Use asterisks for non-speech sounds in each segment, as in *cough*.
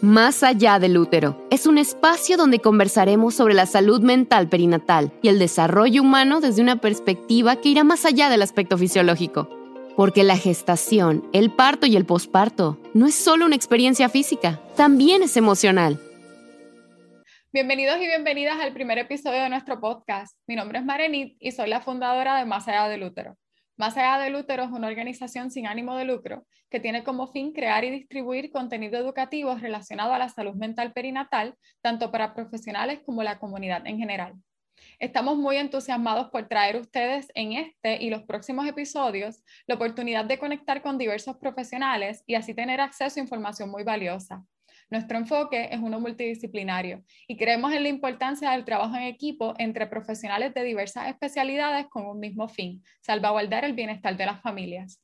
Más allá del útero es un espacio donde conversaremos sobre la salud mental perinatal y el desarrollo humano desde una perspectiva que irá más allá del aspecto fisiológico. Porque la gestación, el parto y el posparto no es solo una experiencia física, también es emocional. Bienvenidos y bienvenidas al primer episodio de nuestro podcast. Mi nombre es Marenit y soy la fundadora de Más allá del útero. Más allá del útero es una organización sin ánimo de lucro que tiene como fin crear y distribuir contenido educativo relacionado a la salud mental perinatal, tanto para profesionales como la comunidad en general. Estamos muy entusiasmados por traer a ustedes en este y los próximos episodios la oportunidad de conectar con diversos profesionales y así tener acceso a información muy valiosa. Nuestro enfoque es uno multidisciplinario y creemos en la importancia del trabajo en equipo entre profesionales de diversas especialidades con un mismo fin, salvaguardar el bienestar de las familias.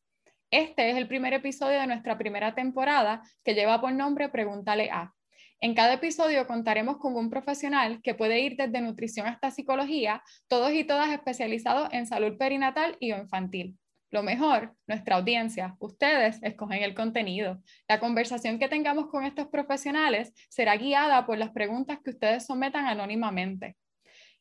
Este es el primer episodio de nuestra primera temporada que lleva por nombre Pregúntale a. En cada episodio contaremos con un profesional que puede ir desde nutrición hasta psicología, todos y todas especializados en salud perinatal y o infantil. Lo mejor, nuestra audiencia, ustedes escogen el contenido. La conversación que tengamos con estos profesionales será guiada por las preguntas que ustedes sometan anónimamente.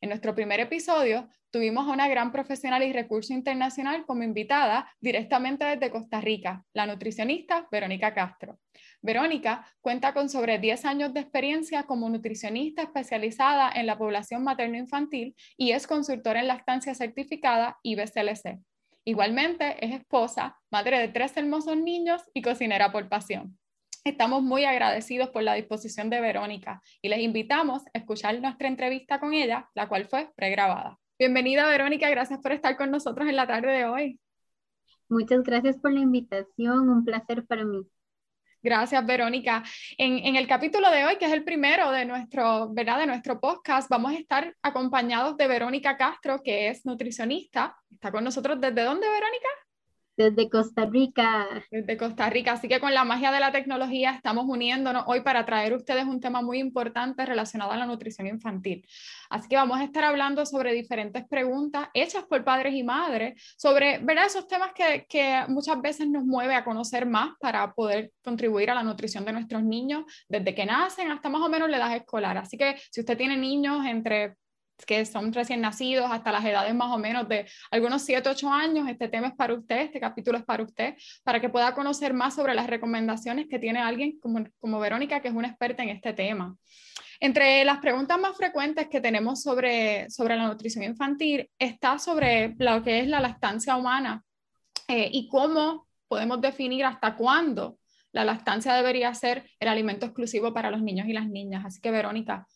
En nuestro primer episodio tuvimos a una gran profesional y recurso internacional como invitada directamente desde Costa Rica, la nutricionista Verónica Castro. Verónica cuenta con sobre 10 años de experiencia como nutricionista especializada en la población materno-infantil y es consultora en lactancia certificada IBCLC. Igualmente es esposa, madre de tres hermosos niños y cocinera por pasión. Estamos muy agradecidos por la disposición de Verónica y les invitamos a escuchar nuestra entrevista con ella, la cual fue pregrabada. Bienvenida Verónica, gracias por estar con nosotros en la tarde de hoy. Muchas gracias por la invitación, un placer para mí. Gracias, Verónica. En, el capítulo de hoy, que es el primero de nuestro, ¿verdad? de nuestro podcast, vamos a estar acompañados de Verónica Castro, que es nutricionista. ¿Está con nosotros desde dónde, Verónica? Desde Costa Rica. Desde Costa Rica. Así que con la magia de la tecnología estamos uniéndonos hoy para traer a ustedes un tema muy importante relacionado a la nutrición infantil. Así que vamos a estar hablando sobre diferentes preguntas hechas por padres y madres, sobre ¿verdad? esos temas que, que muchas veces nos mueve a conocer más para poder contribuir a la nutrición de nuestros niños desde que nacen hasta más o menos la edad escolar. Así que si usted tiene niños entre que son recién nacidos hasta las edades más o menos de algunos 7, 8 años, este tema es para usted, este capítulo es para usted, para que pueda conocer más sobre las recomendaciones que tiene alguien como, como Verónica, que es una experta en este tema. Entre las preguntas más frecuentes que tenemos sobre, sobre la nutrición infantil está sobre lo que es la lactancia humana eh, y cómo podemos definir hasta cuándo la lactancia debería ser el alimento exclusivo para los niños y las niñas. Así que, Verónica,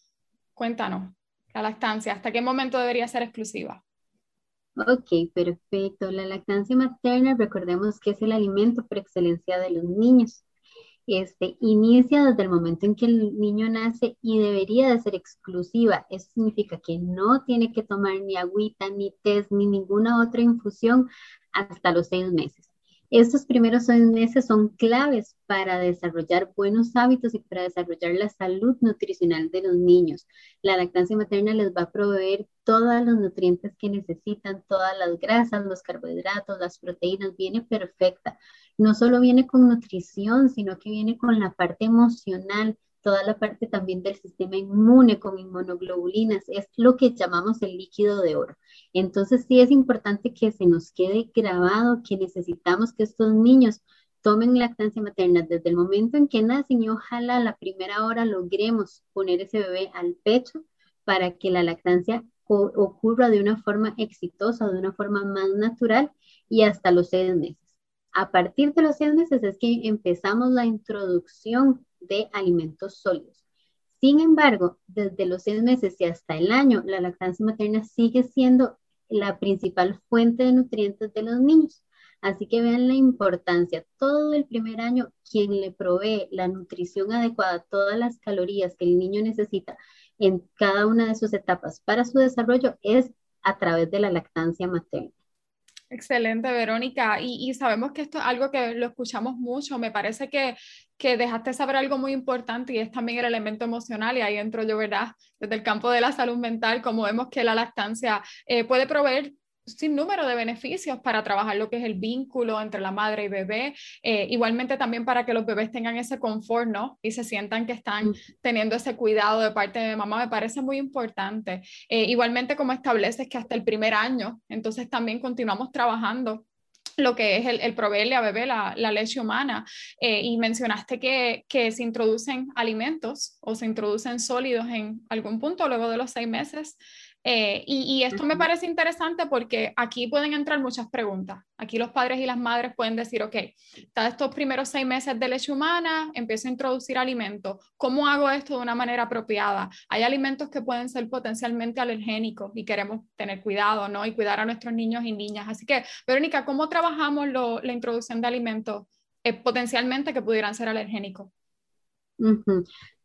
cuéntanos la lactancia? ¿Hasta qué momento debería ser exclusiva? Ok, perfecto. La lactancia materna, recordemos que es el alimento por excelencia de los niños. Este, inicia desde el momento en que el niño nace y debería de ser exclusiva. Eso significa que no tiene que tomar ni agüita, ni test, ni ninguna otra infusión hasta los seis meses. Estos primeros seis meses son claves para desarrollar buenos hábitos y para desarrollar la salud nutricional de los niños. La lactancia materna les va a proveer todos los nutrientes que necesitan, todas las grasas, los carbohidratos, las proteínas, viene perfecta. No solo viene con nutrición, sino que viene con la parte emocional, toda la parte también del sistema inmune con inmunoglobulinas, es lo que llamamos el líquido de oro. Entonces sí es importante que se nos quede grabado que necesitamos que estos niños tomen lactancia materna desde el momento en que nacen y ojalá la primera hora logremos poner ese bebé al pecho para que la lactancia ocurra de una forma exitosa, de una forma más natural y hasta los seis meses. A partir de los seis meses es que empezamos la introducción de alimentos sólidos. Sin embargo, desde los seis meses y hasta el año, la lactancia materna sigue siendo la principal fuente de nutrientes de los niños. Así que vean la importancia. Todo el primer año, quien le provee la nutrición adecuada, todas las calorías que el niño necesita en cada una de sus etapas para su desarrollo es a través de la lactancia materna. Excelente, Verónica. Y, sabemos que esto es algo que lo escuchamos mucho. Me parece que, que dejaste saber algo muy importante y es también el elemento emocional. Y ahí entro yo, ¿verdad? Desde el campo de la salud mental, como vemos que la lactancia eh, puede proveer sin número de beneficios para trabajar lo que es el vínculo entre la madre y bebé, eh, igualmente también para que los bebés tengan ese confort, ¿no? Y se sientan que están teniendo ese cuidado de parte de mamá, me parece muy importante. Eh, igualmente como estableces que hasta el primer año, entonces también continuamos trabajando lo que es el, proveerle a bebé la, leche humana. Eh, y mencionaste que, que, se introducen alimentos o se introducen sólidos en algún punto luego de los seis meses. Eh, y, esto me parece interesante porque aquí pueden entrar muchas preguntas. Aquí los padres y las madres pueden decir, ok, está estos primeros seis meses de leche humana, empiezo a introducir alimentos. ¿Cómo hago esto de una manera apropiada? Hay alimentos que pueden ser potencialmente alergénicos y queremos tener cuidado, ¿no? Y cuidar a nuestros niños y niñas. Así que, Verónica, ¿cómo trabajamos la introducción de alimentos eh, potencialmente que pudieran ser alergénicos?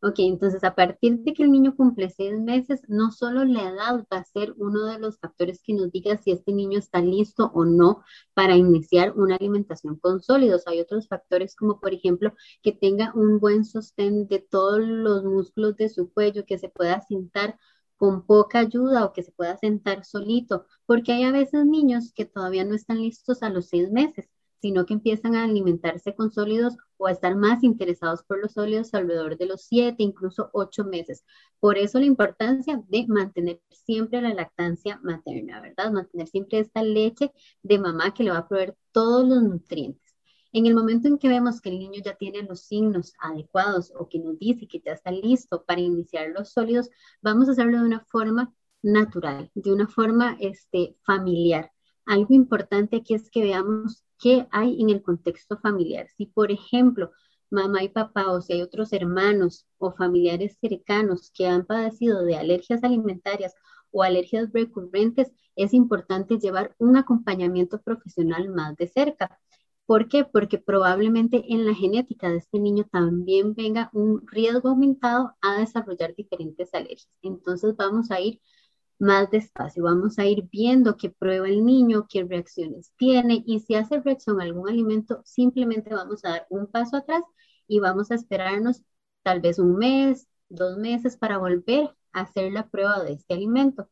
Ok, entonces a partir de que el niño cumple seis meses, no solo la edad va a ser uno de los factores que nos diga si este niño está listo o no para iniciar una alimentación con sólidos. Hay otros factores como por ejemplo que tenga un buen sostén de todos los músculos de su cuello, que se pueda sentar con poca ayuda o que se pueda sentar solito, porque hay a veces niños que todavía no están listos a los seis meses sino que empiezan a alimentarse con sólidos o a estar más interesados por los sólidos alrededor de los siete, incluso ocho meses. Por eso la importancia de mantener siempre la lactancia materna, ¿verdad? Mantener siempre esta leche de mamá que le va a proveer todos los nutrientes. En el momento en que vemos que el niño ya tiene los signos adecuados o que nos dice que ya está listo para iniciar los sólidos, vamos a hacerlo de una forma natural, de una forma este, familiar. Algo importante aquí es que veamos qué hay en el contexto familiar. Si, por ejemplo, mamá y papá o si hay otros hermanos o familiares cercanos que han padecido de alergias alimentarias o alergias recurrentes, es importante llevar un acompañamiento profesional más de cerca. ¿Por qué? Porque probablemente en la genética de este niño también venga un riesgo aumentado a desarrollar diferentes alergias. Entonces vamos a ir más despacio. Vamos a ir viendo qué prueba el niño, qué reacciones tiene y si hace reacción a algún alimento, simplemente vamos a dar un paso atrás y vamos a esperarnos tal vez un mes, dos meses para volver a hacer la prueba de este alimento.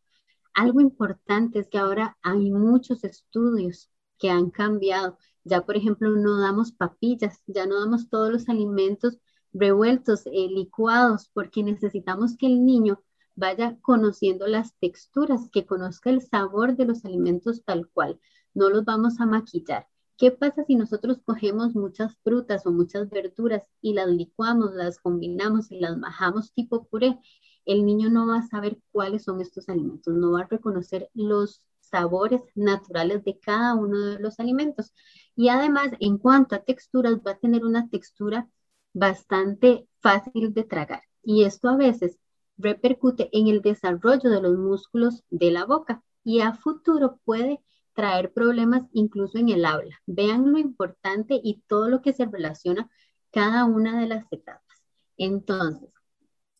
Algo importante es que ahora hay muchos estudios que han cambiado. Ya, por ejemplo, no damos papillas, ya no damos todos los alimentos revueltos, eh, licuados, porque necesitamos que el niño vaya conociendo las texturas, que conozca el sabor de los alimentos tal cual. No los vamos a maquillar. ¿Qué pasa si nosotros cogemos muchas frutas o muchas verduras y las licuamos, las combinamos y las majamos tipo puré? El niño no va a saber cuáles son estos alimentos, no va a reconocer los sabores naturales de cada uno de los alimentos. Y además, en cuanto a texturas, va a tener una textura bastante fácil de tragar. Y esto a veces repercute en el desarrollo de los músculos de la boca y a futuro puede traer problemas incluso en el habla. Vean lo importante y todo lo que se relaciona cada una de las etapas. Entonces,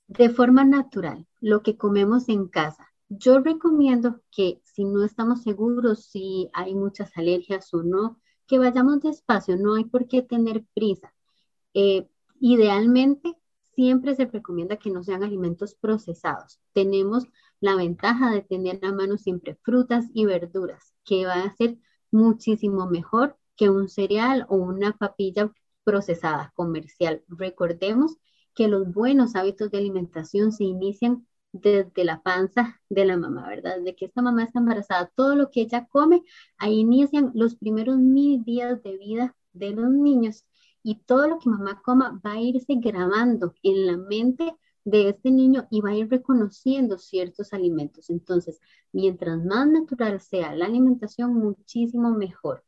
de forma natural, lo que comemos en casa. Yo recomiendo que si no estamos seguros si hay muchas alergias o no, que vayamos despacio, no hay por qué tener prisa. Eh, idealmente, siempre se recomienda que no sean alimentos procesados. Tenemos la ventaja de tener a mano siempre frutas y verduras, que va a ser muchísimo mejor que un cereal o una papilla procesada comercial. Recordemos que los buenos hábitos de alimentación se inician desde la panza de la mamá, ¿verdad? De que esta mamá está embarazada, todo lo que ella come, ahí inician los primeros mil días de vida de los niños y todo lo que mamá coma va a irse grabando en la mente de este niño y va a ir reconociendo ciertos alimentos. Entonces, mientras más natural sea la alimentación, muchísimo mejor.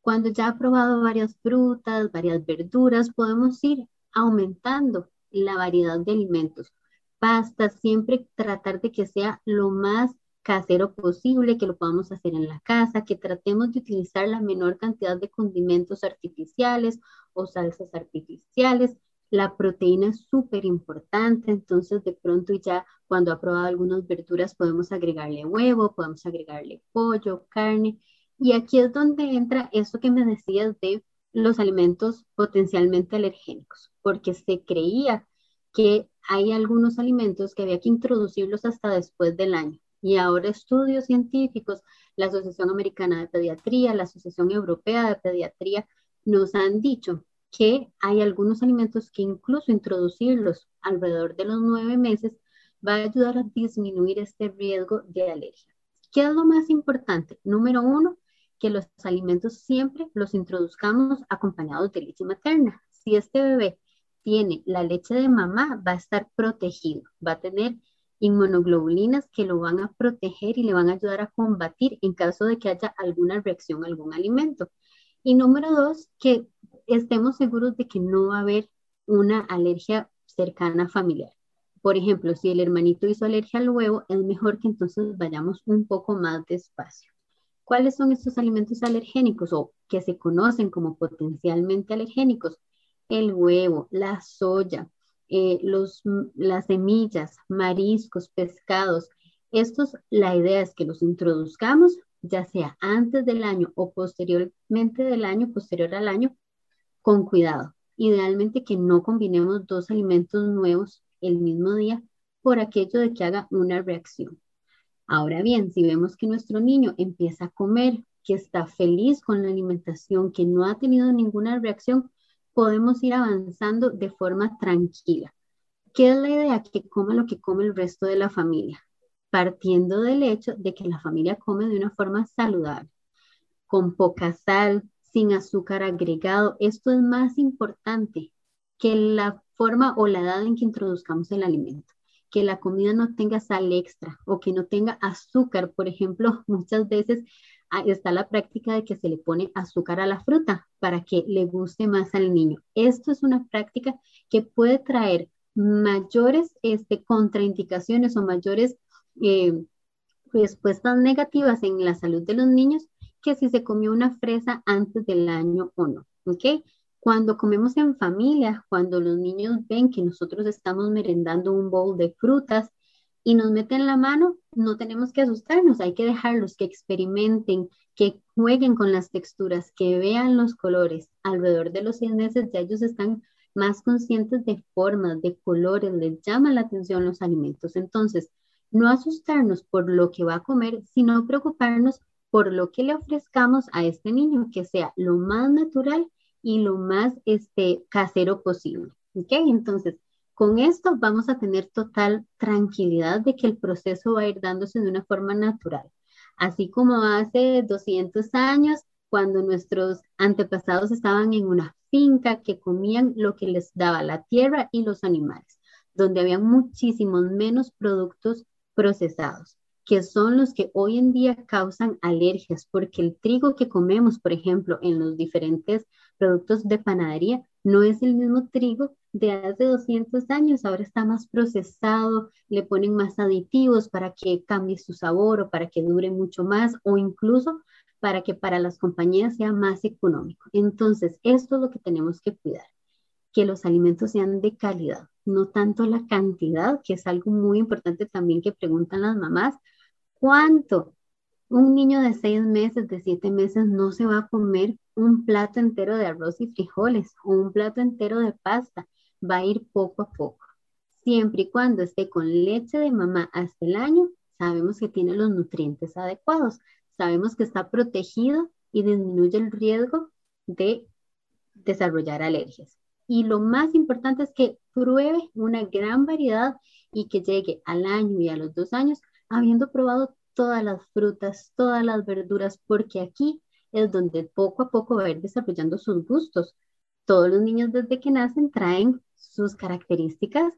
Cuando ya ha probado varias frutas, varias verduras, podemos ir aumentando la variedad de alimentos. Pasta, siempre tratar de que sea lo más casero posible, que lo podamos hacer en la casa, que tratemos de utilizar la menor cantidad de condimentos artificiales o salsas artificiales. La proteína es súper importante, entonces de pronto ya cuando ha probado algunas verduras podemos agregarle huevo, podemos agregarle pollo, carne. Y aquí es donde entra eso que me decías de los alimentos potencialmente alergénicos, porque se creía que hay algunos alimentos que había que introducirlos hasta después del año Y ahora estudios científicos, la Asociación Americana de Pediatría, la Asociación Europea de Pediatría, nos han dicho que hay algunos alimentos que incluso introducirlos alrededor de los nueve meses va a ayudar a disminuir este riesgo de alergia. ¿Qué es lo más importante? Número uno, que los alimentos siempre los introduzcamos acompañados de leche materna. Si este bebé tiene la leche de mamá, va a estar protegido, va a tener inmunoglobulinas que lo van a proteger y le van a ayudar a combatir en caso de que haya alguna reacción a algún alimento. Y número dos, que estemos seguros de que no va a haber una alergia cercana familiar. Por ejemplo, si el hermanito hizo alergia al huevo, es mejor que entonces vayamos un poco más despacio. ¿Cuáles son estos alimentos alergénicos o que se conocen como potencialmente alergénicos? El huevo, la soya, eh, las semillas, mariscos, pescados. Estos, la idea es que los introduzcamos, ya sea antes del año o posteriormente del año, posterior al año, con cuidado. Idealmente que no combinemos dos alimentos nuevos el mismo día por aquello de que haga una reacción. Ahora bien, si vemos que nuestro niño empieza a comer, que está feliz con la alimentación, que no ha tenido ninguna reacción, podemos ir avanzando de forma tranquila. ¿Qué es la idea? Que coma lo que come el resto de la familia, partiendo del hecho de que la familia come de una forma saludable, con poca sal, sin azúcar agregado. Esto es más importante que la forma o la edad en que introduzcamos el alimento. Que la comida no tenga sal extra o que no tenga azúcar. Por ejemplo, *laughs* muchas veces está la práctica de que se le pone azúcar a la fruta para que le guste más al niño. Esto es una práctica que puede traer mayores este, contraindicaciones o mayores eh, respuestas negativas en la salud de los niños que si se comió una fresa antes del año o no. ¿Ok? Cuando comemos en familia, cuando los niños ven que nosotros estamos merendando un bowl de frutas, y nos meten la mano, no tenemos que asustarnos, hay que dejarlos que experimenten, que jueguen con las texturas, que vean los colores. Alrededor de los seis meses ya ellos están más conscientes de formas, de colores, les llama la atención los alimentos. Entonces, no asustarnos por lo que va a comer, sino preocuparnos por lo que le ofrezcamos a este niño, que sea lo más natural y lo más este, casero posible. ¿Ok? Entonces, con esto vamos a tener total tranquilidad de que el proceso va a ir dándose de una forma natural. Así como hace 200 años, cuando nuestros antepasados estaban en una finca que comían lo que les daba la tierra y los animales, donde había muchísimos menos productos procesados, que son los que hoy en día causan alergias, porque el trigo que comemos, por ejemplo, en los diferentes productos de panadería, no es el mismo trigo de hace 200 años, ahora está más procesado, le ponen más aditivos para que cambie su sabor o para que dure mucho más o incluso para que para las compañías sea más económico. Entonces, esto es lo que tenemos que cuidar, que los alimentos sean de calidad, no tanto la cantidad, que es algo muy importante también que preguntan las mamás, ¿cuánto? Un niño de seis meses, de siete meses, no se va a comer un plato entero de arroz y frijoles o un plato entero de pasta va a ir poco a poco. Siempre y cuando esté con leche de mamá hasta el año, sabemos que tiene los nutrientes adecuados, sabemos que está protegido y disminuye el riesgo de desarrollar alergias. Y lo más importante es que pruebe una gran variedad y que llegue al año y a los dos años habiendo probado todas las frutas, todas las verduras, porque aquí es donde poco a poco va a ir desarrollando sus gustos. Todos los niños desde que nacen traen sus características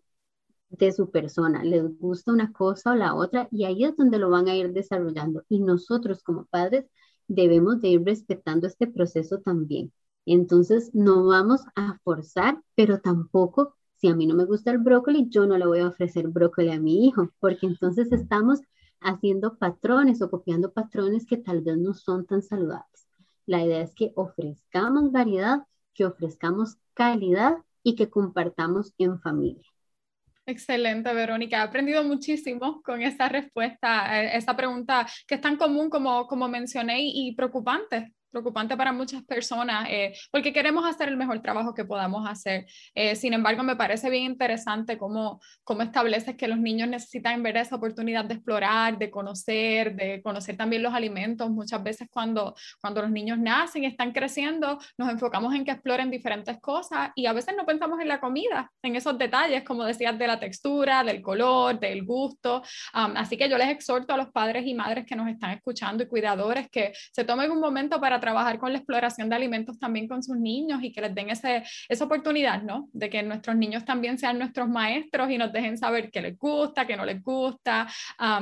de su persona, les gusta una cosa o la otra y ahí es donde lo van a ir desarrollando. Y nosotros como padres debemos de ir respetando este proceso también. Entonces no vamos a forzar, pero tampoco, si a mí no me gusta el brócoli, yo no le voy a ofrecer brócoli a mi hijo, porque entonces estamos haciendo patrones o copiando patrones que tal vez no son tan saludables. La idea es que ofrezcamos variedad, que ofrezcamos calidad y que compartamos en familia. Excelente, Verónica. He aprendido muchísimo con esta respuesta, esta pregunta que es tan común como, como mencioné y preocupante preocupante para muchas personas, eh, porque queremos hacer el mejor trabajo que podamos hacer. Eh, sin embargo, me parece bien interesante cómo, cómo estableces que los niños necesitan ver esa oportunidad de explorar, de conocer, de conocer también los alimentos. Muchas veces cuando, cuando los niños nacen y están creciendo, nos enfocamos en que exploren diferentes cosas y a veces no pensamos en la comida, en esos detalles, como decías, de la textura, del color, del gusto. así que yo les exhorto a los padres y madres que nos están escuchando y cuidadores que se tomen un momento para trabajar con la exploración de alimentos también con sus niños y que les den ese, esa oportunidad, ¿no? De que nuestros niños también sean nuestros maestros y nos dejen saber qué les gusta, qué no les gusta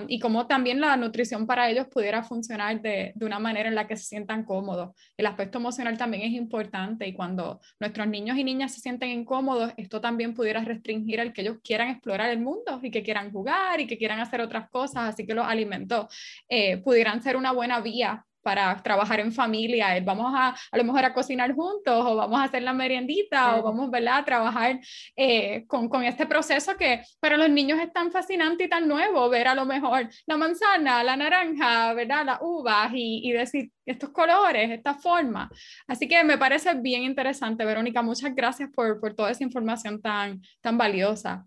y cómo también la nutrición para ellos pudiera funcionar de, de una manera en la que se sientan cómodos. El aspecto emocional también es importante y cuando nuestros niños y niñas se sienten incómodos, esto también pudiera restringir el que ellos quieran explorar el mundo y que quieran jugar y que quieran hacer otras cosas, así que los alimentos eh, pudieran ser una buena vía para trabajar en familia, vamos a a lo mejor a cocinar juntos o vamos a hacer la meriendita o vamos ¿verdad? a trabajar eh, con, con, este proceso que para los niños es tan fascinante y tan nuevo ver a lo mejor la manzana, la naranja, ¿verdad? las uvas y, y decir estos colores, esta forma. Así que me parece bien interesante, Verónica. Muchas gracias por, por toda esa información tan, tan valiosa.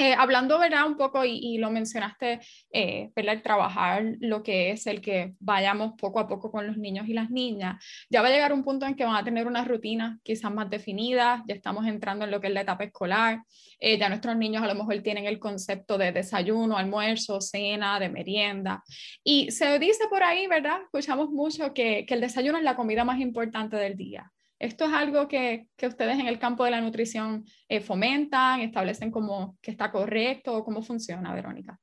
Eh, hablando, ¿verdad? Un poco, y, lo mencionaste, eh, trabajar lo que es el que vayamos poco a poco con los niños y las niñas. Ya va a llegar un punto en que van a tener una rutina quizás más definida, ya estamos entrando en lo que es la etapa escolar, eh, ya nuestros niños a lo mejor tienen el concepto de desayuno, almuerzo, cena, de merienda. Y se dice por ahí, ¿verdad? Escuchamos mucho que, que el desayuno es la comida más importante del día. ¿Esto es algo que, que, ustedes en el campo de la nutrición eh, fomentan, establecen como que está correcto o cómo funciona, Verónica?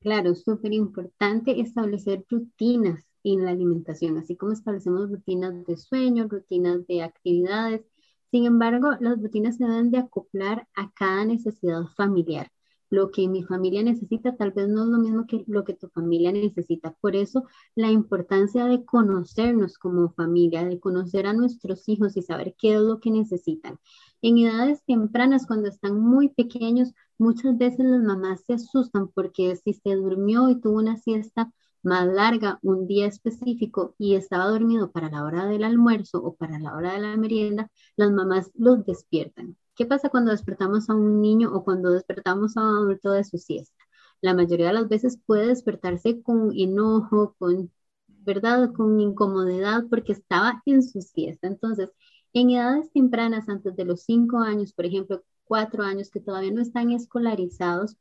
Claro, súper importante establecer rutinas en la alimentación, así como establecemos rutinas de sueño, rutinas de actividades. Sin embargo, las rutinas se deben de acoplar a cada necesidad familiar lo que mi familia necesita tal vez no es lo mismo que lo que tu familia necesita. Por eso la importancia de conocernos como familia, de conocer a nuestros hijos y saber qué es lo que necesitan. En edades tempranas, cuando están muy pequeños, muchas veces las mamás se asustan porque si se durmió y tuvo una siesta más larga un día específico y estaba dormido para la hora del almuerzo o para la hora de la merienda, las mamás los despiertan. ¿Qué pasa cuando despertamos a un niño o cuando despertamos a un adulto de su siesta? La mayoría de las veces puede despertarse con enojo, con, ¿verdad? Con incomodidad porque estaba en su siesta. Entonces, en edades tempranas, antes de los cinco años, por ejemplo, cuatro años que todavía no están escolarizados,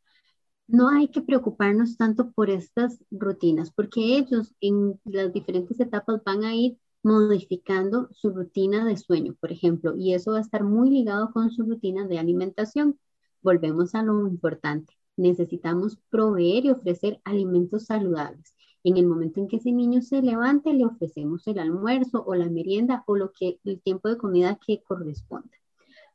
no hay que preocuparnos tanto por estas rutinas, porque ellos en las diferentes etapas van a ir modificando su rutina de sueño, por ejemplo, y eso va a estar muy ligado con su rutina de alimentación. Volvemos a lo importante. Necesitamos proveer y ofrecer alimentos saludables. En el momento en que ese niño se levante, le ofrecemos el almuerzo o la merienda o lo que el tiempo de comida que corresponda.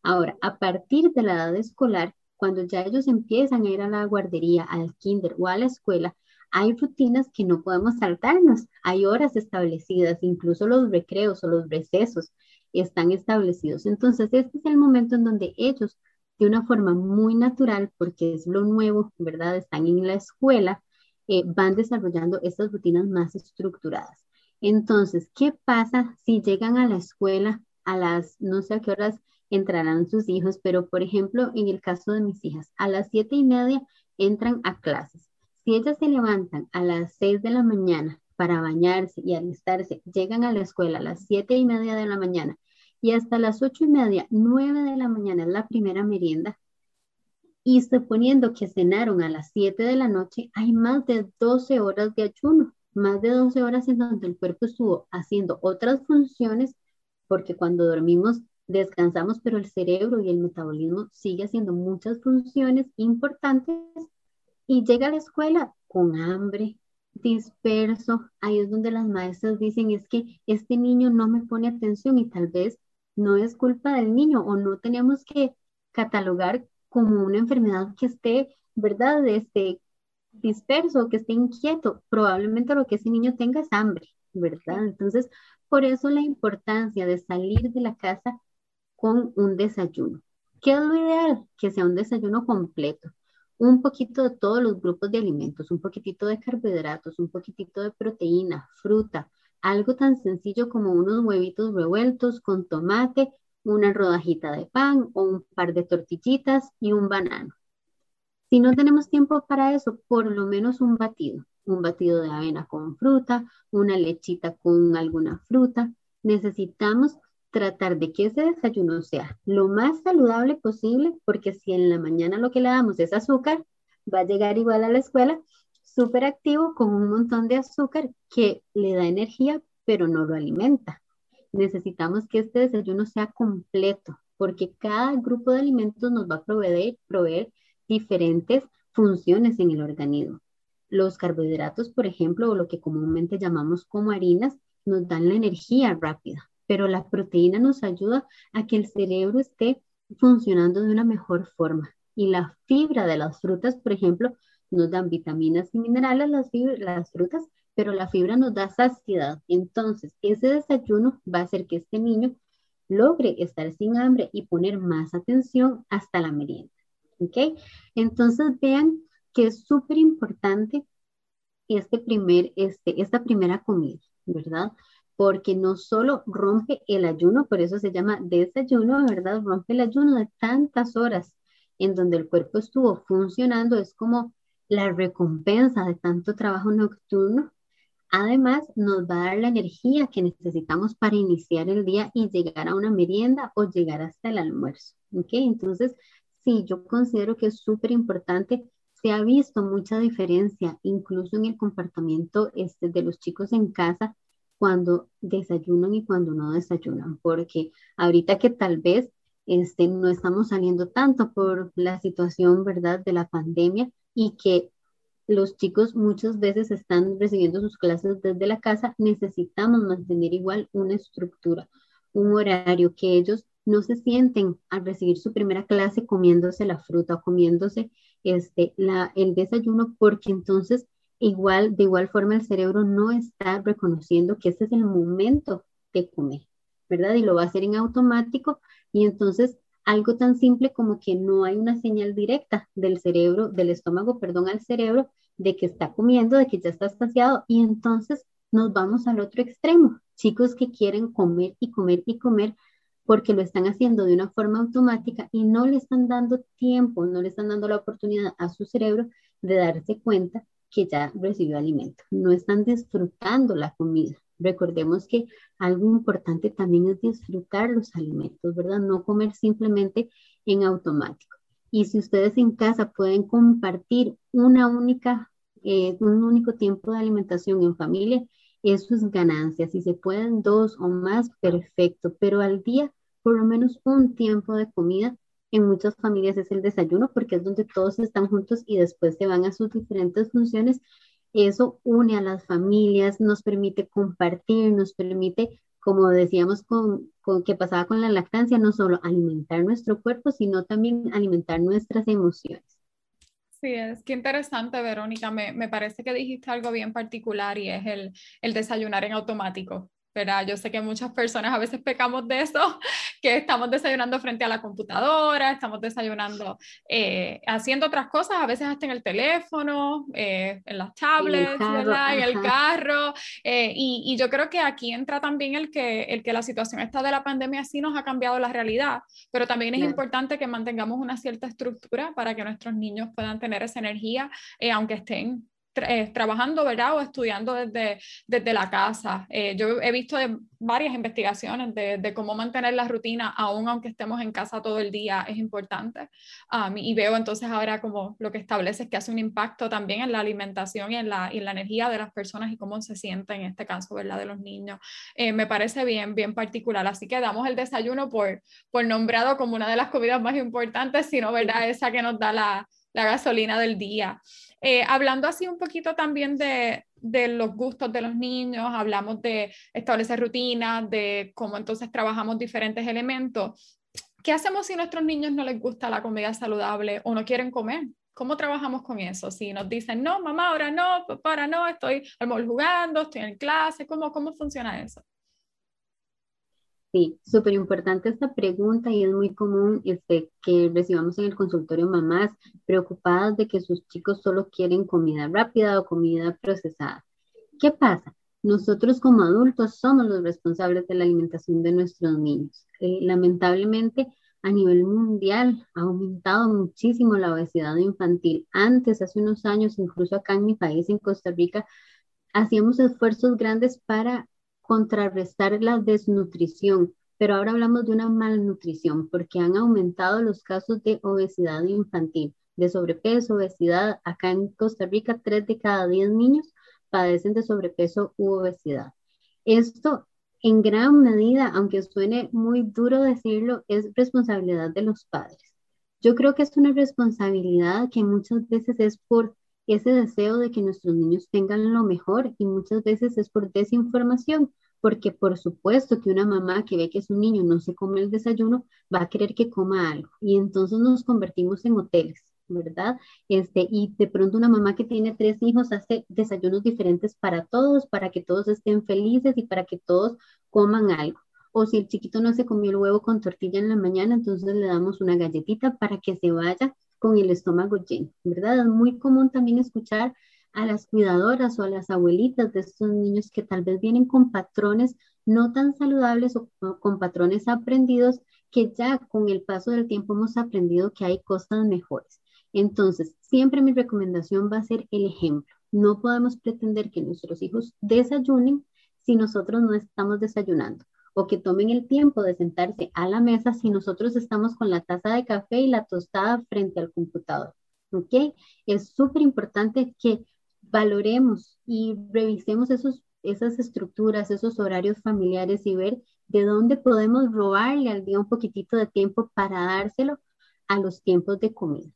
Ahora, a partir de la edad escolar, cuando ya ellos empiezan a ir a la guardería, al kinder o a la escuela, hay rutinas que no podemos saltarnos, hay horas establecidas, incluso los recreos o los recesos están establecidos. Entonces, este es el momento en donde ellos, de una forma muy natural, porque es lo nuevo, ¿verdad? Están en la escuela, eh, van desarrollando estas rutinas más estructuradas. Entonces, ¿qué pasa si llegan a la escuela a las, no sé a qué horas entrarán sus hijos, pero por ejemplo, en el caso de mis hijas, a las siete y media entran a clases si ellas se levantan a las 6 de la mañana para bañarse y alistarse, llegan a la escuela a las 7 y media de la mañana y hasta las 8 y media, 9 de la mañana es la primera merienda, y suponiendo que cenaron a las 7 de la noche, hay más de 12 horas de ayuno, más de 12 horas en donde el cuerpo estuvo haciendo otras funciones, porque cuando dormimos descansamos, pero el cerebro y el metabolismo sigue haciendo muchas funciones importantes y llega a la escuela con hambre, disperso. Ahí es donde las maestras dicen, es que este niño no me pone atención y tal vez no es culpa del niño o no tenemos que catalogar como una enfermedad que esté, ¿verdad? Este, disperso, que esté inquieto. Probablemente lo que ese niño tenga es hambre, ¿verdad? Entonces, por eso la importancia de salir de la casa con un desayuno. ¿Qué es lo ideal? Que sea un desayuno completo un poquito de todos los grupos de alimentos, un poquitito de carbohidratos, un poquitito de proteína, fruta, algo tan sencillo como unos huevitos revueltos con tomate, una rodajita de pan o un par de tortillitas y un banano. Si no tenemos tiempo para eso, por lo menos un batido, un batido de avena con fruta, una lechita con alguna fruta. Necesitamos tratar de que ese desayuno sea lo más saludable posible, porque si en la mañana lo que le damos es azúcar, va a llegar igual a la escuela súper activo con un montón de azúcar que le da energía, pero no lo alimenta. Necesitamos que este desayuno sea completo, porque cada grupo de alimentos nos va a proveer, proveer diferentes funciones en el organismo. Los carbohidratos, por ejemplo, o lo que comúnmente llamamos como harinas, nos dan la energía rápida, pero la proteína nos ayuda a que el cerebro esté funcionando de una mejor forma. Y la fibra de las frutas, por ejemplo, nos dan vitaminas y minerales las, las frutas, pero la fibra nos da saciedad. Entonces, ese desayuno va a hacer que este niño logre estar sin hambre y poner más atención hasta la merienda. ¿Ok? Entonces vean que es súper importante este primer, este, esta primera comida, ¿verdad? Porque no solo rompe el ayuno, por eso se llama desayuno, ¿verdad? Rompe el ayuno de tantas horas en donde el cuerpo estuvo funcionando, es como la recompensa de tanto trabajo nocturno. Además, nos va a dar la energía que necesitamos para iniciar el día y llegar a una merienda o llegar hasta el almuerzo. ¿Ok? Entonces, sí, yo considero que es súper importante. Se ha visto mucha diferencia, incluso en el comportamiento este, de los chicos en casa, cuando desayunan y cuando no desayunan, porque ahorita que tal vez este, no estamos saliendo tanto por la situación, ¿verdad?, de la pandemia y que los chicos muchas veces están recibiendo sus clases desde la casa, necesitamos mantener igual una estructura, un horario que ellos no se sienten al recibir su primera clase comiéndose la fruta o comiéndose este, la, el desayuno, porque entonces igual, de igual forma el cerebro no está reconociendo que ese es el momento de comer, ¿verdad? Y lo va a hacer en automático y entonces algo tan simple como que no hay una señal directa del cerebro, del estómago, perdón, al cerebro de que está comiendo, de que ya está saciado y entonces nos vamos al otro extremo. Chicos que quieren comer y comer y comer porque lo están haciendo de una forma automática y no le están dando tiempo, no le están dando la oportunidad a su cerebro de darse cuenta que ya recibió alimento. No están disfrutando la comida. Recordemos que algo importante también es disfrutar los alimentos, ¿verdad? No comer simplemente en automático. Y si ustedes en casa pueden compartir una única, eh, un único tiempo de alimentación en familia, eso es ganancia. Si se pueden dos o más, perfecto. Pero al día por lo menos un tiempo de comida. En muchas familias es el desayuno porque es donde todos están juntos y después se van a sus diferentes funciones. Eso une a las familias, nos permite compartir, nos permite, como decíamos con, con que pasaba con la lactancia, no solo alimentar nuestro cuerpo, sino también alimentar nuestras emociones. Sí, es que interesante, Verónica. Me, me, parece que dijiste algo bien particular y es el, el desayunar en automático. ¿Verdad? Yo sé que muchas personas a veces pecamos de eso, *laughs* que estamos desayunando frente a la computadora, estamos desayunando eh, haciendo otras cosas, a veces hasta en el teléfono, eh, en las tablets, en el carro, En el carro eh, y, y, yo creo que aquí entra también el que, el que la situación esta de la pandemia sí nos ha cambiado la realidad, pero también es importante que mantengamos una cierta estructura para que nuestros niños puedan tener esa energía, aunque estén eh, trabajando, ¿verdad? O estudiando desde, desde la casa. Eh, yo he visto varias investigaciones de, cómo mantener la rutina, aún aunque estemos en casa todo el día, es importante. Um, y veo entonces ahora como lo que establece es que hace un impacto también en la alimentación y en la, y en la energía de las personas y cómo se sienten, en este caso, ¿verdad? De los niños. Eh, me parece bien, bien particular. Así que damos el desayuno por, por nombrado como una de las comidas más importantes, sino, ¿verdad? Esa que nos da la, la gasolina del día. Eh, hablando así un poquito también de, de, los gustos de los niños, hablamos de establecer rutinas, de cómo entonces trabajamos diferentes elementos. ¿Qué hacemos si a nuestros niños no les gusta la comida saludable o no quieren comer? ¿Cómo trabajamos con eso? Si nos dicen, no, mamá, ahora no, papá, ahora no, estoy jugando, estoy en clase, ¿cómo, cómo funciona eso? Sí, súper importante esta pregunta y es muy común este, que recibamos en el consultorio mamás preocupadas de que sus chicos solo quieren comida rápida o comida procesada. ¿Qué pasa? nosotros como adultos somos los responsables de la alimentación de nuestros niños. Eh, lamentablemente, a nivel mundial ha aumentado muchísimo la obesidad infantil. Antes, hace unos años, incluso acá en mi país, en Costa Rica, hacíamos esfuerzos grandes para contrarrestar la desnutrición, pero ahora hablamos de una malnutrición porque han aumentado los casos de obesidad infantil, de sobrepeso, obesidad. Acá en Costa Rica, tres de cada diez niños padecen de sobrepeso u obesidad. Esto en gran medida, aunque suene muy duro decirlo, es responsabilidad de los padres. Yo creo que es una responsabilidad que muchas veces es por ese deseo de que nuestros niños tengan lo mejor y muchas veces es por desinformación, porque por supuesto que una mamá que ve que su niño no se come el desayuno va a querer que coma algo y entonces nos convertimos en hoteles ¿verdad? Este, y de pronto una mamá que tiene tres hijos hace desayunos diferentes para todos, para que todos estén felices y para que todos coman algo. O si el chiquito no se comió el huevo con tortilla en la mañana, entonces le damos una galletita para que se vaya con el estómago lleno, ¿verdad? Es muy común también escuchar a las cuidadoras o a las abuelitas de estos niños que tal vez vienen con patrones no tan saludables o con patrones aprendidos que ya con el paso del tiempo hemos aprendido que hay cosas mejores. Entonces, siempre mi recomendación va a ser el ejemplo. No podemos pretender que nuestros hijos desayunen si nosotros no estamos desayunando o que tomen el tiempo de sentarse a la mesa si nosotros estamos con la taza de café y la tostada frente al computador. ¿Ok? Es súper importante que valoremos y revisemos esos, esas estructuras, esos horarios familiares y ver de dónde podemos robarle al día un poquitito de tiempo para dárselo a los tiempos de comida.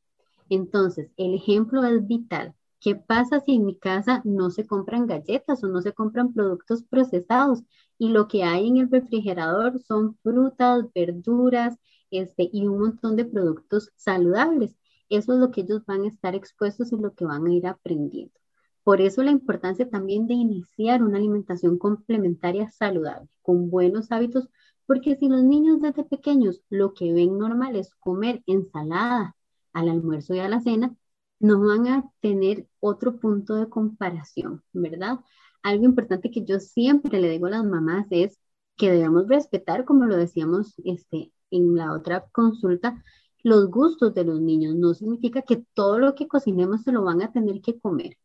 Entonces, el ejemplo es vital. ¿Qué pasa si en mi casa no se compran galletas o no se compran productos procesados y lo que hay en el refrigerador son frutas, verduras este, y un montón de productos saludables? Eso es lo que ellos van a estar expuestos y lo que van a ir aprendiendo. Por eso la importancia también de iniciar una alimentación complementaria saludable, con buenos hábitos, porque si los niños desde pequeños lo que ven normal es comer ensalada, al almuerzo y a la cena, no van a tener otro punto de comparación, ¿verdad? Algo importante que yo siempre le digo a las mamás es que debemos respetar, como lo decíamos este, en la otra consulta, los gustos de los niños. No significa que todo lo que cocinemos se lo van a tener que comer,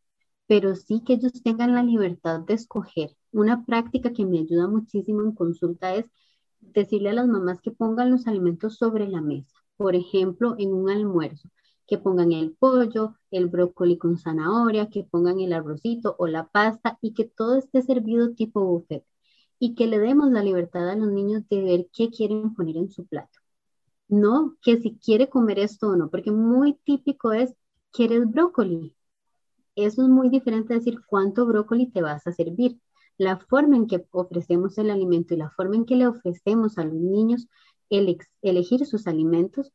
pero sí que ellos tengan la libertad de escoger. Una práctica que me ayuda muchísimo en consulta es decirle a las mamás que pongan los alimentos sobre la mesa por ejemplo, en un almuerzo, que pongan el pollo, el brócoli con zanahoria, que pongan el arrocito o la pasta y que todo esté servido tipo buffet y que le demos la libertad a los niños de ver qué quieren poner en su plato. No que si quiere comer esto o no, porque muy típico es, ¿quieres brócoli? Eso es muy diferente de decir cuánto brócoli te vas a servir. La forma en que ofrecemos el alimento y la forma en que le ofrecemos a los niños el elegir sus alimentos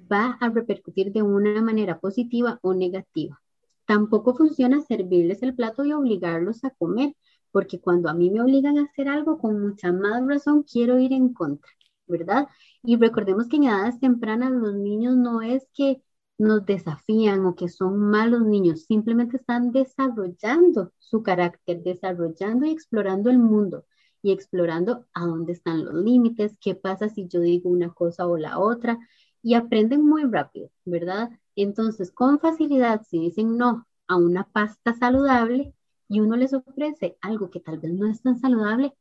va a repercutir de una manera positiva o negativa. Tampoco funciona servirles el plato y obligarlos a comer, porque cuando a mí me obligan a hacer algo, con mucha más razón quiero ir en contra, ¿verdad? Y recordemos que en edades tempranas los niños no es que nos desafían o que son malos niños, simplemente están desarrollando su carácter, desarrollando y explorando el mundo y explorando a dónde están los límites, qué pasa si yo digo una cosa o la otra, y aprenden muy rápido, ¿verdad? Entonces, con facilidad, si dicen no a una pasta saludable y uno les ofrece algo que tal vez no es tan saludable,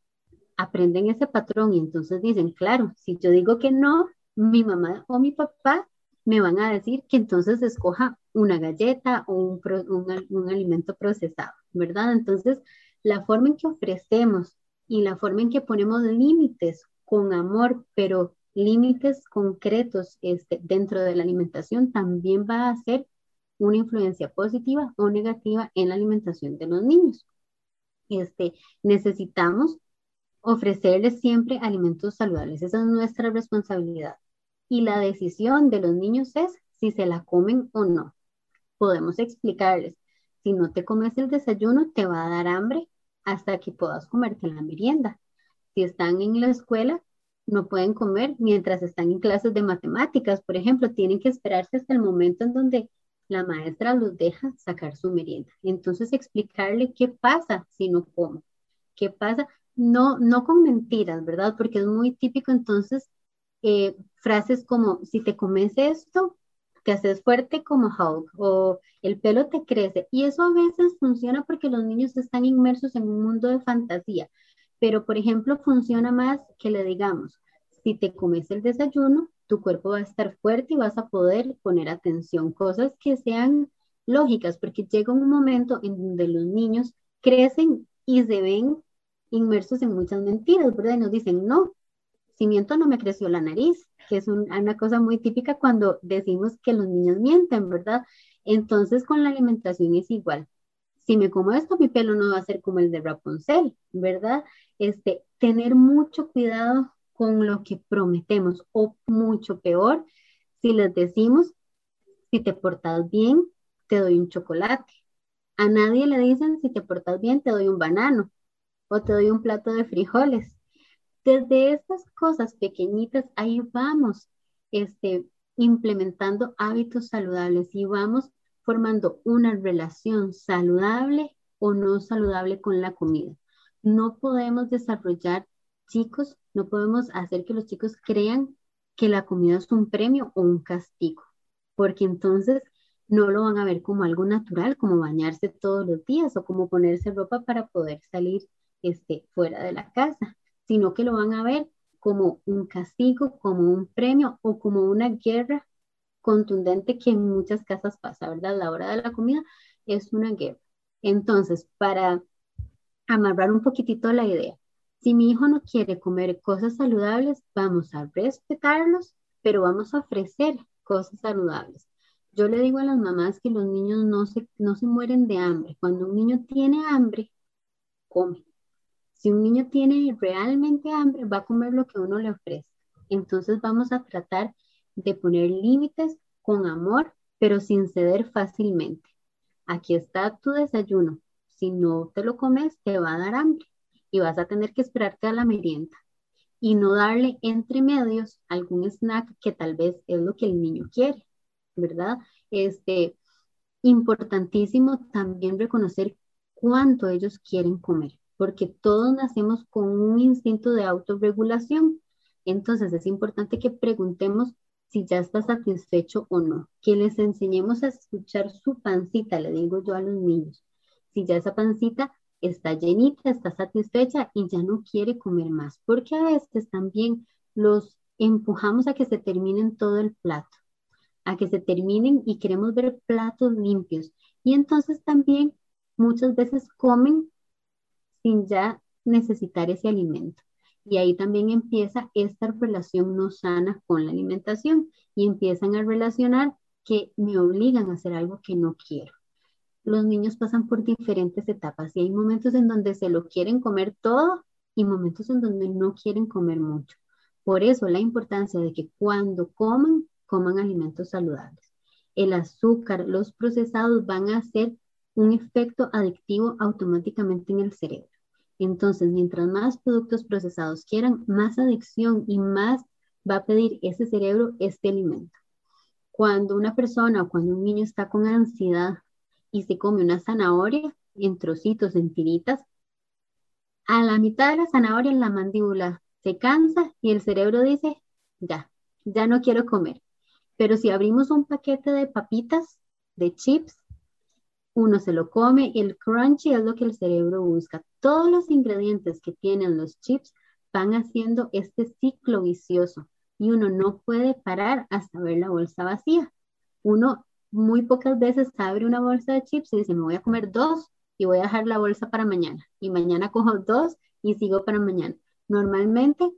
aprenden ese patrón y entonces dicen, claro, si yo digo que no, mi mamá o mi papá me van a decir que entonces escoja una galleta o un, alimento procesado, ¿verdad? Entonces, la forma en que ofrecemos y la forma en que ponemos límites con amor, pero límites concretos este, dentro de la alimentación también va a ser una influencia positiva o negativa en la alimentación de los niños. Este, necesitamos ofrecerles siempre alimentos saludables. Esa es nuestra responsabilidad. Y la decisión de los niños es si se la comen o no. Podemos explicarles, si no te comes el desayuno, te va a dar hambre hasta que puedas comerte la merienda. Si están en la escuela, no pueden comer mientras están en clases de matemáticas, por ejemplo, tienen que esperarse hasta el momento en donde la maestra los deja sacar su merienda. Entonces, explicarle qué pasa si no come. ¿Qué pasa? No, no con mentiras, ¿verdad? Porque es muy típico entonces eh, frases como, si te comes esto, te haces fuerte como Hulk o el pelo te crece. Y eso a veces funciona porque los niños están inmersos en un mundo de fantasía. Pero, por ejemplo, funciona más que le digamos, si te comes el desayuno, tu cuerpo va a estar fuerte y vas a poder poner atención, cosas que sean lógicas, porque llega un momento en donde los niños crecen y se ven inmersos en muchas mentiras, ¿verdad? Y nos dicen, no, no me creció la nariz, que es una cosa muy típica cuando decimos que los niños mienten, ¿verdad? Entonces con la alimentación es igual. Si me como esto, mi pelo no va a ser como el de Rapunzel, ¿verdad? Este, tener mucho cuidado con lo que prometemos o mucho peor, si les decimos, si te portas bien, te doy un chocolate. A nadie le dicen, si te portas bien, te doy un banano o te doy un plato de frijoles. Desde estas cosas pequeñitas, ahí vamos este, implementando hábitos saludables y vamos formando una relación saludable o no saludable con la comida. No podemos desarrollar chicos, no podemos hacer que los chicos crean que la comida es un premio o un castigo, porque entonces no lo van a ver como algo natural, como bañarse todos los días o como ponerse ropa para poder salir este, fuera de la casa, sino que lo van a ver como un castigo, como un premio o como una guerra contundente que en muchas casas pasa, ¿verdad? La hora de la comida es una guerra. Entonces, para amarrar un poquitito la idea, si mi hijo no quiere comer cosas saludables, vamos a respetarlos, pero vamos a ofrecer cosas saludables. Yo le digo a las mamás que los niños no se, no se mueren de hambre. Cuando un niño tiene hambre, come. Si un niño tiene realmente hambre, va a comer lo que uno le ofrece. Entonces vamos a tratar de poner límites con amor, pero sin ceder fácilmente. Aquí está tu desayuno. Si no te lo comes, te va a dar hambre y vas a tener que esperarte a la merienda y no darle entre medios algún snack que tal vez es lo que el niño quiere, ¿verdad? Este, importantísimo también reconocer cuánto ellos quieren comer, porque todos nacemos con un instinto de autorregulación. Entonces es importante que preguntemos si ya está satisfecho o no, que les enseñemos a escuchar su pancita, le digo yo a los niños, si ya esa pancita está llenita, está satisfecha y ya no quiere comer más, porque a veces también los empujamos a que se terminen todo el plato, a que se terminen y queremos ver platos limpios. Y entonces también muchas veces comen sin ya necesitar ese alimento. Y ahí también empieza esta relación no sana con la alimentación y empiezan a relacionar que me obligan a hacer algo que no quiero los niños pasan por diferentes etapas y hay momentos en donde se lo quieren comer todo y momentos en donde no quieren comer mucho. Por eso la importancia de que cuando coman, coman alimentos saludables. El azúcar, los procesados van a hacer un efecto adictivo automáticamente en el cerebro. Entonces, mientras más productos procesados quieran, más adicción y más va a pedir ese cerebro este alimento. Cuando una persona o cuando un niño está con ansiedad y se come una zanahoria en trocitos, en tiritas, a la mitad de la zanahoria en la mandíbula se cansa y el cerebro dice, ya, ya no quiero comer. Pero si abrimos un paquete de papitas, de chips, uno se lo come y el crunchy es lo que el cerebro busca. Todos los ingredientes que tienen los chips van haciendo este ciclo vicioso y uno no puede parar hasta ver la bolsa vacía. Uno muy pocas veces abre una bolsa de chips y dice, me voy a comer dos y voy a dejar la bolsa para mañana. Y mañana cojo dos y sigo para mañana. Normalmente,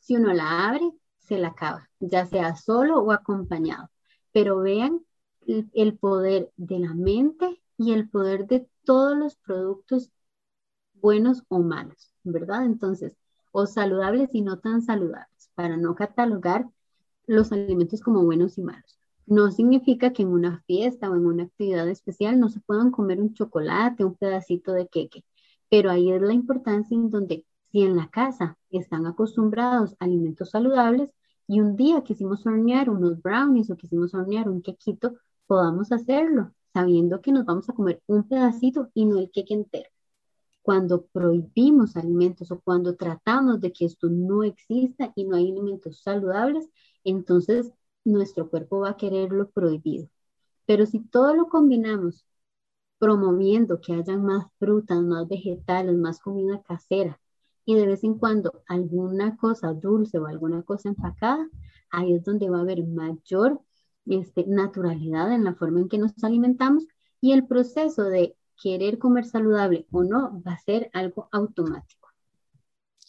si uno la abre, se la acaba, ya sea solo o acompañado. Pero vean el, poder de la mente y el poder de todos los productos buenos o malos, ¿verdad? Entonces, o saludables y no tan saludables, para no catalogar los alimentos como buenos y malos. No significa que en una fiesta o en una actividad especial no se puedan comer un chocolate, un pedacito de queque, pero ahí es la importancia en donde si en la casa están acostumbrados a alimentos saludables y un día quisimos hornear unos brownies o quisimos hornear un quequito, podamos hacerlo sabiendo que nos vamos a comer un pedacito y no el queque entero. cuando prohibimos alimentos o cuando tratamos de que esto no exista y no hay alimentos saludables, entonces nuestro cuerpo va a querer lo prohibido. Pero si todo lo combinamos promoviendo que hayan más frutas, más vegetales, más comida casera y de vez en cuando alguna cosa dulce o alguna cosa empacada, ahí es donde va a haber mayor este, naturalidad en la forma en que nos alimentamos y el proceso de querer comer saludable o no va a ser algo automático.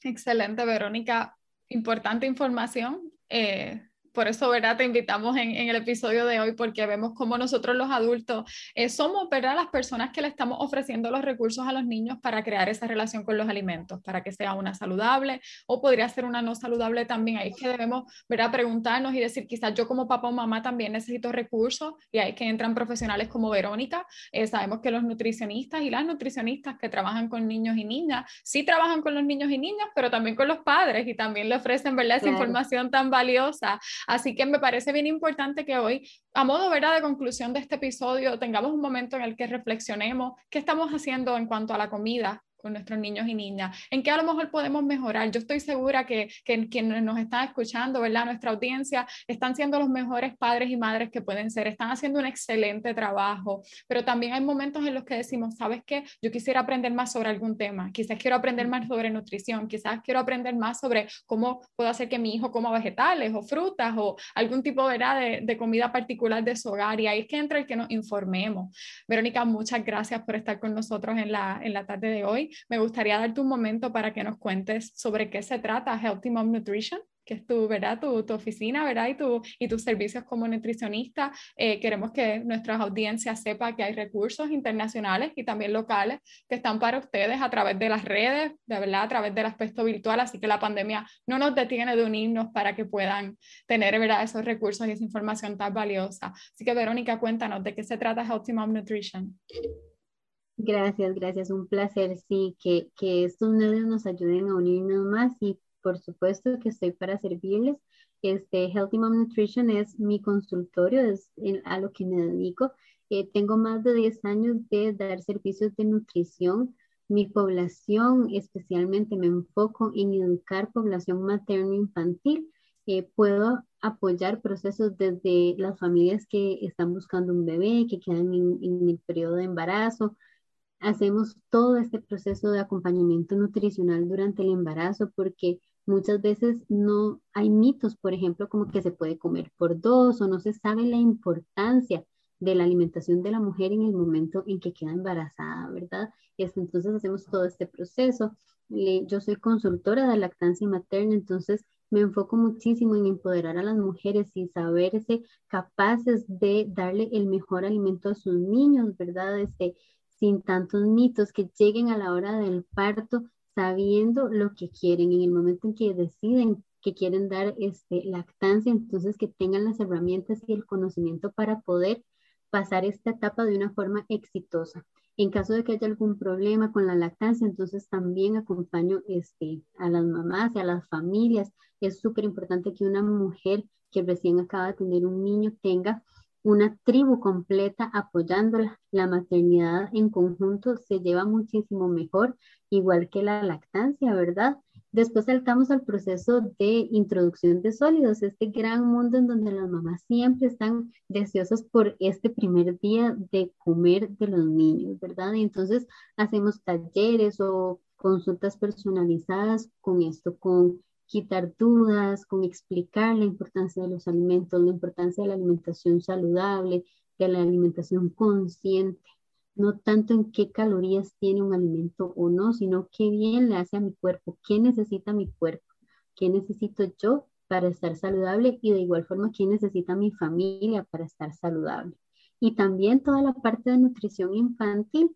Excelente, Verónica. Importante información. Eh, por eso, ¿verdad? Te invitamos en, el episodio de hoy porque vemos cómo nosotros los adultos eh, somos, ¿verdad? Las personas que le estamos ofreciendo los recursos a los niños para crear esa relación con los alimentos, para que sea una saludable o podría ser una no saludable también. Ahí es que debemos, ¿verdad? Preguntarnos y decir, quizás yo como papá o mamá también necesito recursos y ahí es que entran profesionales como Verónica. Eh, sabemos que los nutricionistas y las nutricionistas que trabajan con niños y niñas, sí trabajan con los niños y niñas, pero también con los padres y también le ofrecen, ¿verdad? Esa información tan valiosa Así que me parece bien importante que hoy, a modo ¿verdad? de conclusión de este episodio, tengamos un momento en el que reflexionemos qué estamos haciendo en cuanto a la comida, con nuestros niños y niñas, en qué a lo mejor podemos mejorar. Yo estoy segura que, que quienes nos están escuchando, ¿verdad? Nuestra audiencia están siendo los mejores padres y madres que pueden ser, están haciendo un excelente trabajo, pero también hay momentos en los que decimos, ¿sabes qué? Yo quisiera aprender más sobre algún tema, quizás quiero aprender más sobre nutrición, quizás quiero aprender más sobre cómo puedo hacer que mi hijo coma vegetales o frutas o algún tipo, ¿verdad? De, de comida particular de su hogar y ahí es que entra el que nos informemos. Verónica, muchas gracias por estar con nosotros en la, en la tarde de hoy me gustaría darte un momento para que nos cuentes sobre qué se trata Healthy Mom Nutrition que es tu, ¿verdad? Tu, tu, oficina, ¿verdad? Y, tu, y tus servicios como nutricionista. Eh, queremos que nuestras audiencias sepan que hay recursos internacionales y también locales que están para ustedes a través de las redes, de verdad, a través del aspecto virtual, así que la pandemia no nos detiene de unirnos para que puedan tener, ¿verdad? Esos recursos y esa información tan valiosa. Así que, Verónica, cuéntanos de qué se trata Healthy Mom Nutrition. Gracias, gracias, un placer, sí, que, que estos medios nos ayuden a unirnos más y por supuesto que estoy para servirles. Este Healthy Mom Nutrition es mi consultorio, es a lo que me dedico. Eh, tengo más de 10 años de dar servicios de nutrición. Mi población, especialmente me enfoco en educar población materno-infantil. Eh, puedo apoyar procesos desde las familias que están buscando un bebé, que quedan en, en el periodo de embarazo, hacemos todo este proceso de acompañamiento nutricional durante el embarazo porque muchas veces no hay mitos, por ejemplo, como que se puede comer por dos o no se sabe la importancia de la alimentación de la mujer en el momento en que queda embarazada, ¿verdad? Entonces hacemos todo este proceso. Yo soy consultora de lactancia materna, entonces me enfoco muchísimo en empoderar a las mujeres y saberse capaces de darle el mejor alimento a sus niños, ¿verdad? Este, sin tantos mitos, que lleguen a la hora del parto sabiendo lo que quieren, en el momento en que deciden que quieren dar este, lactancia, entonces que tengan las herramientas y el conocimiento para poder pasar esta etapa de una forma exitosa. En caso de que haya algún problema con la lactancia, entonces también acompaño este, a las mamás y a las familias. Es súper importante que una mujer que recién acaba de tener un niño tenga una tribu completa apoyándola. La maternidad en conjunto se lleva muchísimo mejor, igual que la lactancia, ¿verdad? Después saltamos al proceso de introducción de sólidos, este gran mundo en donde las mamás siempre están deseosas por este primer día de comer de los niños, ¿verdad? Y entonces hacemos talleres o consultas personalizadas con esto, con quitar dudas, con explicar la importancia de los alimentos, la importancia de la alimentación saludable, de la alimentación consciente, no tanto en qué calorías tiene un alimento o no, sino qué bien le hace a mi cuerpo, qué necesita mi cuerpo, qué necesito yo para estar saludable y de igual forma qué necesita mi familia para estar saludable. Y también toda la parte de nutrición infantil,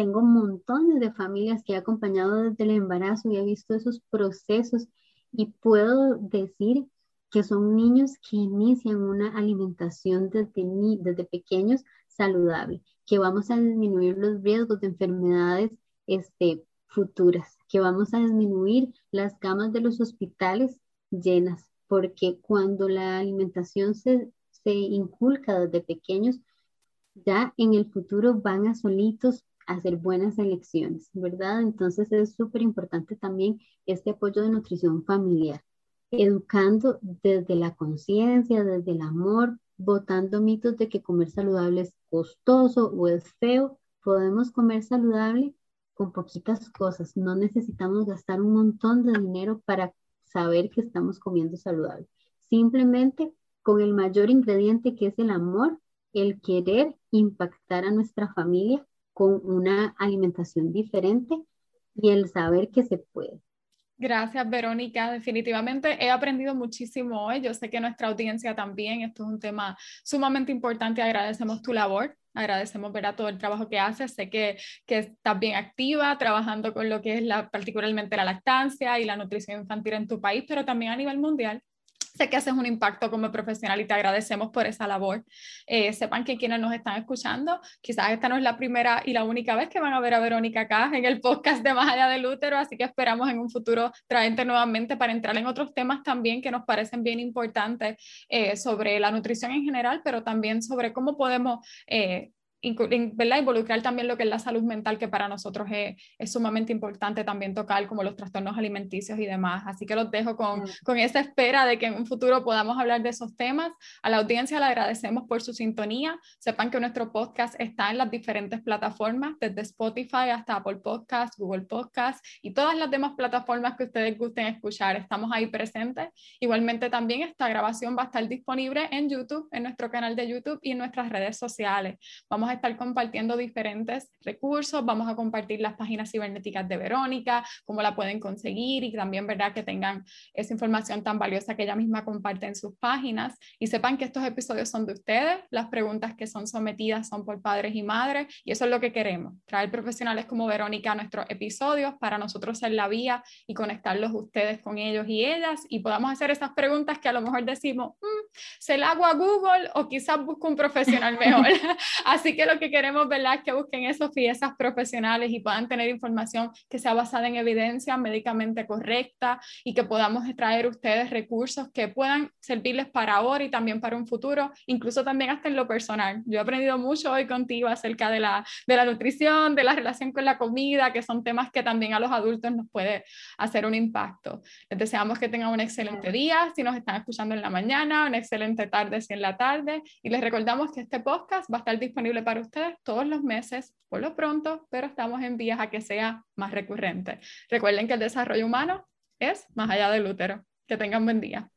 tengo montones de familias que he acompañado desde el embarazo y he visto esos procesos y puedo decir que son niños que inician una alimentación desde, desde pequeños saludable, que vamos a disminuir los riesgos de enfermedades este, futuras, que vamos a disminuir las camas de los hospitales llenas, porque cuando la alimentación se, se inculca desde pequeños, ya en el futuro van a solitos hacer buenas elecciones, ¿verdad? Entonces es súper importante también este apoyo de nutrición familiar, educando desde la conciencia, desde el amor, botando mitos de que comer saludable es costoso o es feo. Podemos comer saludable con poquitas cosas, no necesitamos gastar un montón de dinero para saber que estamos comiendo saludable. Simplemente con el mayor ingrediente que es el amor, el querer impactar a nuestra familia con una alimentación diferente y el saber que se puede. Gracias, Verónica. Definitivamente he aprendido muchísimo hoy. Yo sé que nuestra audiencia también. Esto es un tema sumamente importante. Agradecemos tu labor. Agradecemos ver a todo el trabajo que haces. Sé que, que estás bien activa trabajando con lo que es la, particularmente la lactancia y la nutrición infantil en tu país, pero también a nivel mundial. Sé que haces un impacto como profesional y te agradecemos por esa labor. Eh, sepan que quienes nos están escuchando, quizás esta no es la primera y la única vez que van a ver a Verónica acá en el podcast de Más allá del útero, así que esperamos en un futuro traerte nuevamente para entrar en otros temas también que nos parecen bien importantes eh, sobre la nutrición en general, pero también sobre cómo podemos eh, involucrar también lo que es la salud mental, que para nosotros es, es, sumamente importante también tocar, como los trastornos alimenticios y demás. Así que los dejo con, con, esa espera de que en un futuro podamos hablar de esos temas. A la audiencia le agradecemos por su sintonía. Sepan que nuestro podcast está en las diferentes plataformas, desde Spotify hasta Apple Podcast, Google Podcast y todas las demás plataformas que ustedes gusten escuchar. Estamos ahí presentes. Igualmente también esta grabación va a estar disponible en YouTube, en nuestro canal de YouTube y en nuestras redes sociales. Vamos a estar compartiendo diferentes recursos, vamos a compartir las páginas cibernéticas de Verónica, cómo la pueden conseguir y también, ¿verdad?, que tengan esa información tan valiosa que ella misma comparte en sus páginas y sepan que estos episodios son de ustedes, las preguntas que son sometidas son por padres y madres y eso es lo que queremos, traer profesionales como Verónica a nuestros episodios para nosotros ser la vía y conectarlos ustedes con ellos y ellas y podamos hacer esas preguntas que a lo mejor decimos, mm, ¿se la hago a Google o quizás busco un profesional mejor? *laughs* Así que que lo que queremos, ¿verdad?, es que busquen esos piezas profesionales y puedan tener información que sea basada en evidencia médicamente correcta y que podamos traer ustedes recursos que puedan servirles para ahora y también para un futuro, incluso también hasta en lo personal. Yo he aprendido mucho hoy contigo acerca de la, de la nutrición, de la relación con la comida, que son temas que también a los adultos nos puede hacer un impacto. Les deseamos que tengan un excelente día, si nos están escuchando en la mañana, una excelente tarde si en la tarde, y les recordamos que este podcast va a estar disponible para para ustedes todos los meses, por lo pronto, pero estamos en vías a que sea más recurrente. Recuerden que el desarrollo humano es más allá del útero. Que tengan buen día.